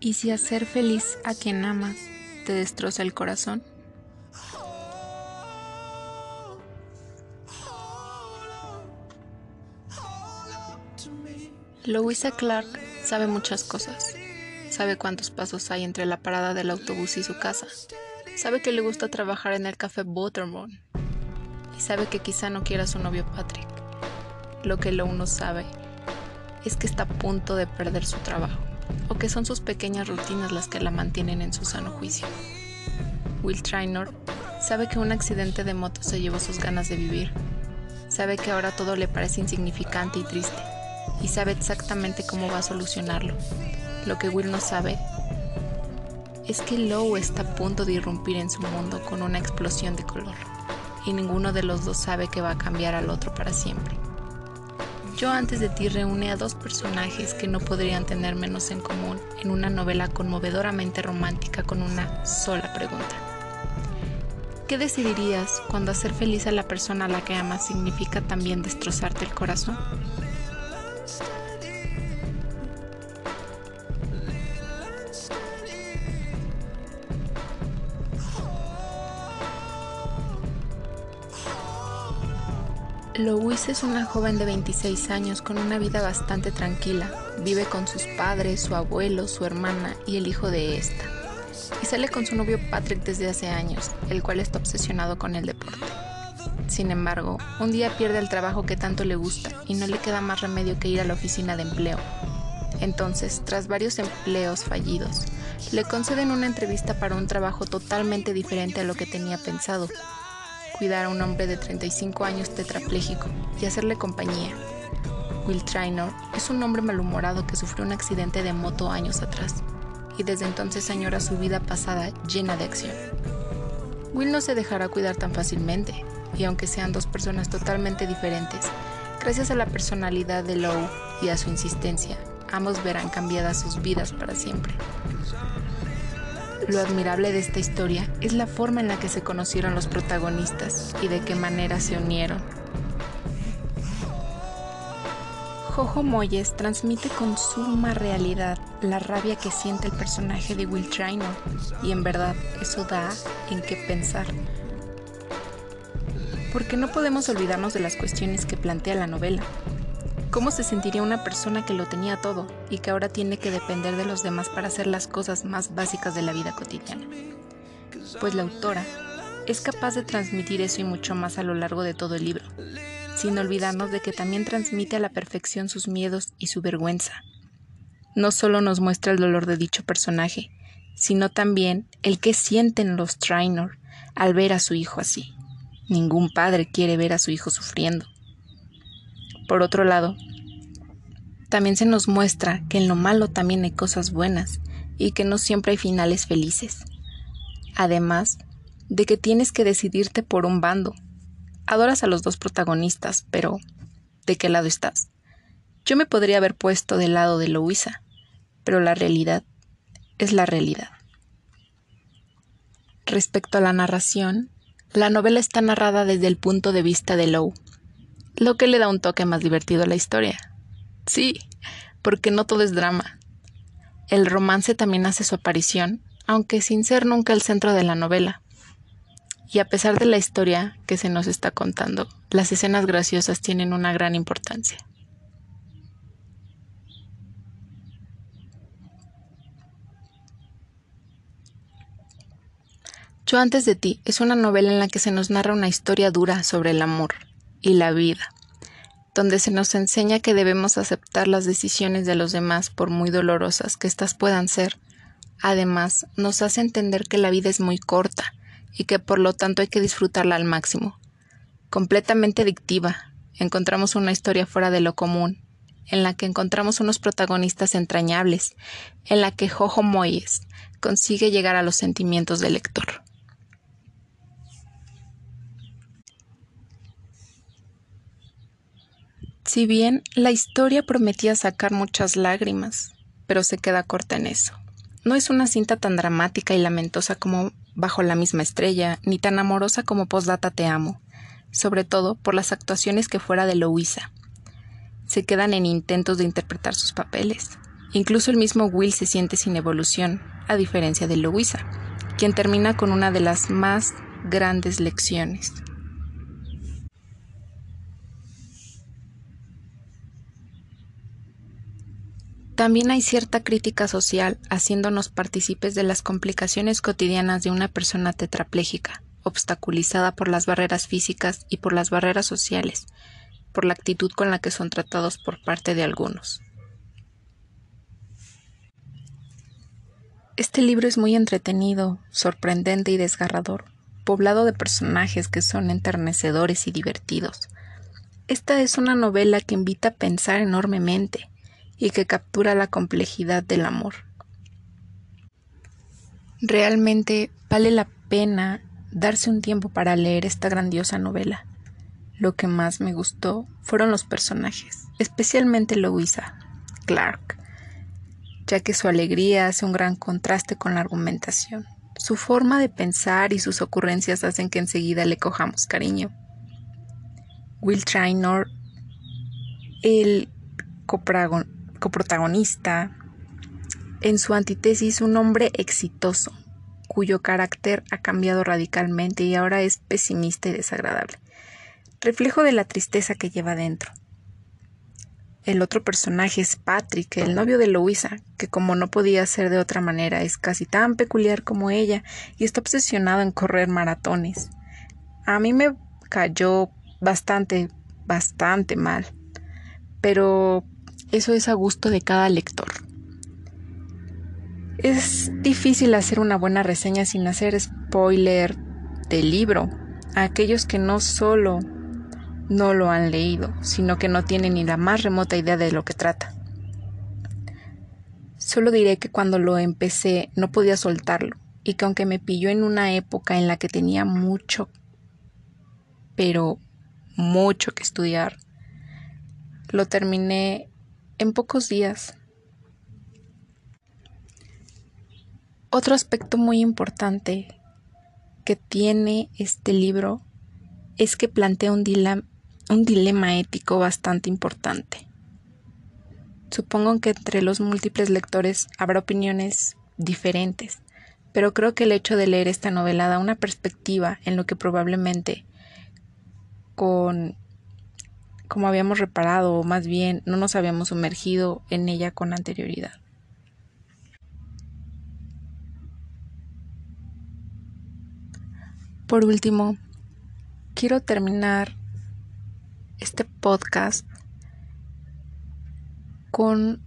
¿Y si hacer feliz a quien amas te destroza el corazón? Louisa Clark sabe muchas cosas. Sabe cuántos pasos hay entre la parada del autobús y su casa. Sabe que le gusta trabajar en el café Butterbone. Y sabe que quizá no quiera a su novio Patrick. Lo que Lou no sabe es que está a punto de perder su trabajo, o que son sus pequeñas rutinas las que la mantienen en su sano juicio. Will Trainor sabe que un accidente de moto se llevó sus ganas de vivir. Sabe que ahora todo le parece insignificante y triste y sabe exactamente cómo va a solucionarlo. Lo que Will no sabe es que Lowe está a punto de irrumpir en su mundo con una explosión de color, y ninguno de los dos sabe que va a cambiar al otro para siempre. Yo antes de ti reúne a dos personajes que no podrían tener menos en común en una novela conmovedoramente romántica con una sola pregunta. ¿Qué decidirías cuando hacer feliz a la persona a la que amas significa también destrozarte el corazón? Louise es una joven de 26 años con una vida bastante tranquila. Vive con sus padres, su abuelo, su hermana y el hijo de esta. Y sale con su novio Patrick desde hace años, el cual está obsesionado con el deporte. Sin embargo, un día pierde el trabajo que tanto le gusta y no le queda más remedio que ir a la oficina de empleo. Entonces, tras varios empleos fallidos, le conceden una entrevista para un trabajo totalmente diferente a lo que tenía pensado, cuidar a un hombre de 35 años tetrapléjico y hacerle compañía. Will Trainor es un hombre malhumorado que sufrió un accidente de moto años atrás y desde entonces añora su vida pasada llena de acción. Will no se dejará cuidar tan fácilmente y aunque sean dos personas totalmente diferentes, gracias a la personalidad de Lowe y a su insistencia, ambos verán cambiadas sus vidas para siempre. Lo admirable de esta historia es la forma en la que se conocieron los protagonistas y de qué manera se unieron. Jojo Moyes transmite con suma realidad la rabia que siente el personaje de Will Trainor y en verdad eso da en qué pensar. Porque no podemos olvidarnos de las cuestiones que plantea la novela. ¿Cómo se sentiría una persona que lo tenía todo y que ahora tiene que depender de los demás para hacer las cosas más básicas de la vida cotidiana? Pues la autora es capaz de transmitir eso y mucho más a lo largo de todo el libro, sin olvidarnos de que también transmite a la perfección sus miedos y su vergüenza. No solo nos muestra el dolor de dicho personaje, sino también el que sienten los Trainor al ver a su hijo así. Ningún padre quiere ver a su hijo sufriendo. Por otro lado, también se nos muestra que en lo malo también hay cosas buenas y que no siempre hay finales felices. Además de que tienes que decidirte por un bando. Adoras a los dos protagonistas, pero ¿de qué lado estás? Yo me podría haber puesto del lado de Louisa, pero la realidad es la realidad. Respecto a la narración, la novela está narrada desde el punto de vista de Lou, lo que le da un toque más divertido a la historia. Sí, porque no todo es drama. El romance también hace su aparición, aunque sin ser nunca el centro de la novela. Y a pesar de la historia que se nos está contando, las escenas graciosas tienen una gran importancia. Yo antes de ti es una novela en la que se nos narra una historia dura sobre el amor, y la vida, donde se nos enseña que debemos aceptar las decisiones de los demás por muy dolorosas que éstas puedan ser. Además, nos hace entender que la vida es muy corta y que por lo tanto hay que disfrutarla al máximo. Completamente adictiva, encontramos una historia fuera de lo común, en la que encontramos unos protagonistas entrañables, en la que Jojo Moyes consigue llegar a los sentimientos del lector. Si bien la historia prometía sacar muchas lágrimas, pero se queda corta en eso. No es una cinta tan dramática y lamentosa como Bajo la misma estrella, ni tan amorosa como Postdata Te Amo, sobre todo por las actuaciones que fuera de Louisa. se quedan en intentos de interpretar sus papeles. Incluso el mismo Will se siente sin evolución, a diferencia de Louisa, quien termina con una de las más grandes lecciones. También hay cierta crítica social haciéndonos partícipes de las complicaciones cotidianas de una persona tetrapléjica, obstaculizada por las barreras físicas y por las barreras sociales, por la actitud con la que son tratados por parte de algunos. Este libro es muy entretenido, sorprendente y desgarrador, poblado de personajes que son enternecedores y divertidos. Esta es una novela que invita a pensar enormemente, y que captura la complejidad del amor. Realmente vale la pena darse un tiempo para leer esta grandiosa novela. Lo que más me gustó fueron los personajes, especialmente Louisa, Clark, ya que su alegría hace un gran contraste con la argumentación. Su forma de pensar y sus ocurrencias hacen que enseguida le cojamos cariño. Will Trainor, el copragon coprotagonista, en su antítesis un hombre exitoso, cuyo carácter ha cambiado radicalmente y ahora es pesimista y desagradable, reflejo de la tristeza que lleva dentro. El otro personaje es Patrick, el novio de Louisa, que como no podía ser de otra manera es casi tan peculiar como ella y está obsesionado en correr maratones. A mí me cayó bastante, bastante mal, pero eso es a gusto de cada lector. Es difícil hacer una buena reseña sin hacer spoiler del libro a aquellos que no solo no lo han leído, sino que no tienen ni la más remota idea de lo que trata. Solo diré que cuando lo empecé no podía soltarlo y que aunque me pilló en una época en la que tenía mucho, pero mucho que estudiar, lo terminé en pocos días. Otro aspecto muy importante que tiene este libro es que plantea un, dilema ético bastante importante. Supongo que entre los múltiples lectores habrá opiniones diferentes, pero creo que el hecho de leer esta novela da una perspectiva en lo que probablemente con como habíamos reparado, o más bien no nos habíamos sumergido en ella con anterioridad. Por último, quiero terminar este podcast con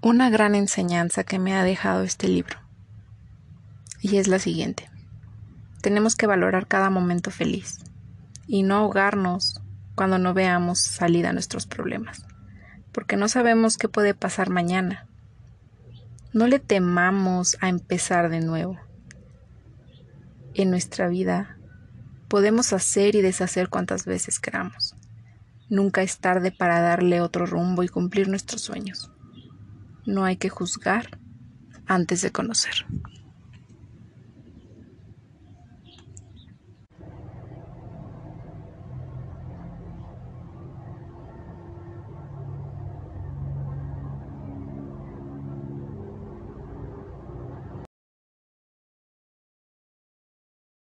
una gran enseñanza que me ha dejado este libro. Y es la siguiente. Tenemos que valorar cada momento feliz y no ahogarnos cuando no veamos salida a nuestros problemas, porque no sabemos qué puede pasar mañana. No le temamos a empezar de nuevo. En nuestra vida podemos hacer y deshacer cuantas veces queramos. Nunca es tarde para darle otro rumbo y cumplir nuestros sueños. No hay que juzgar antes de conocer.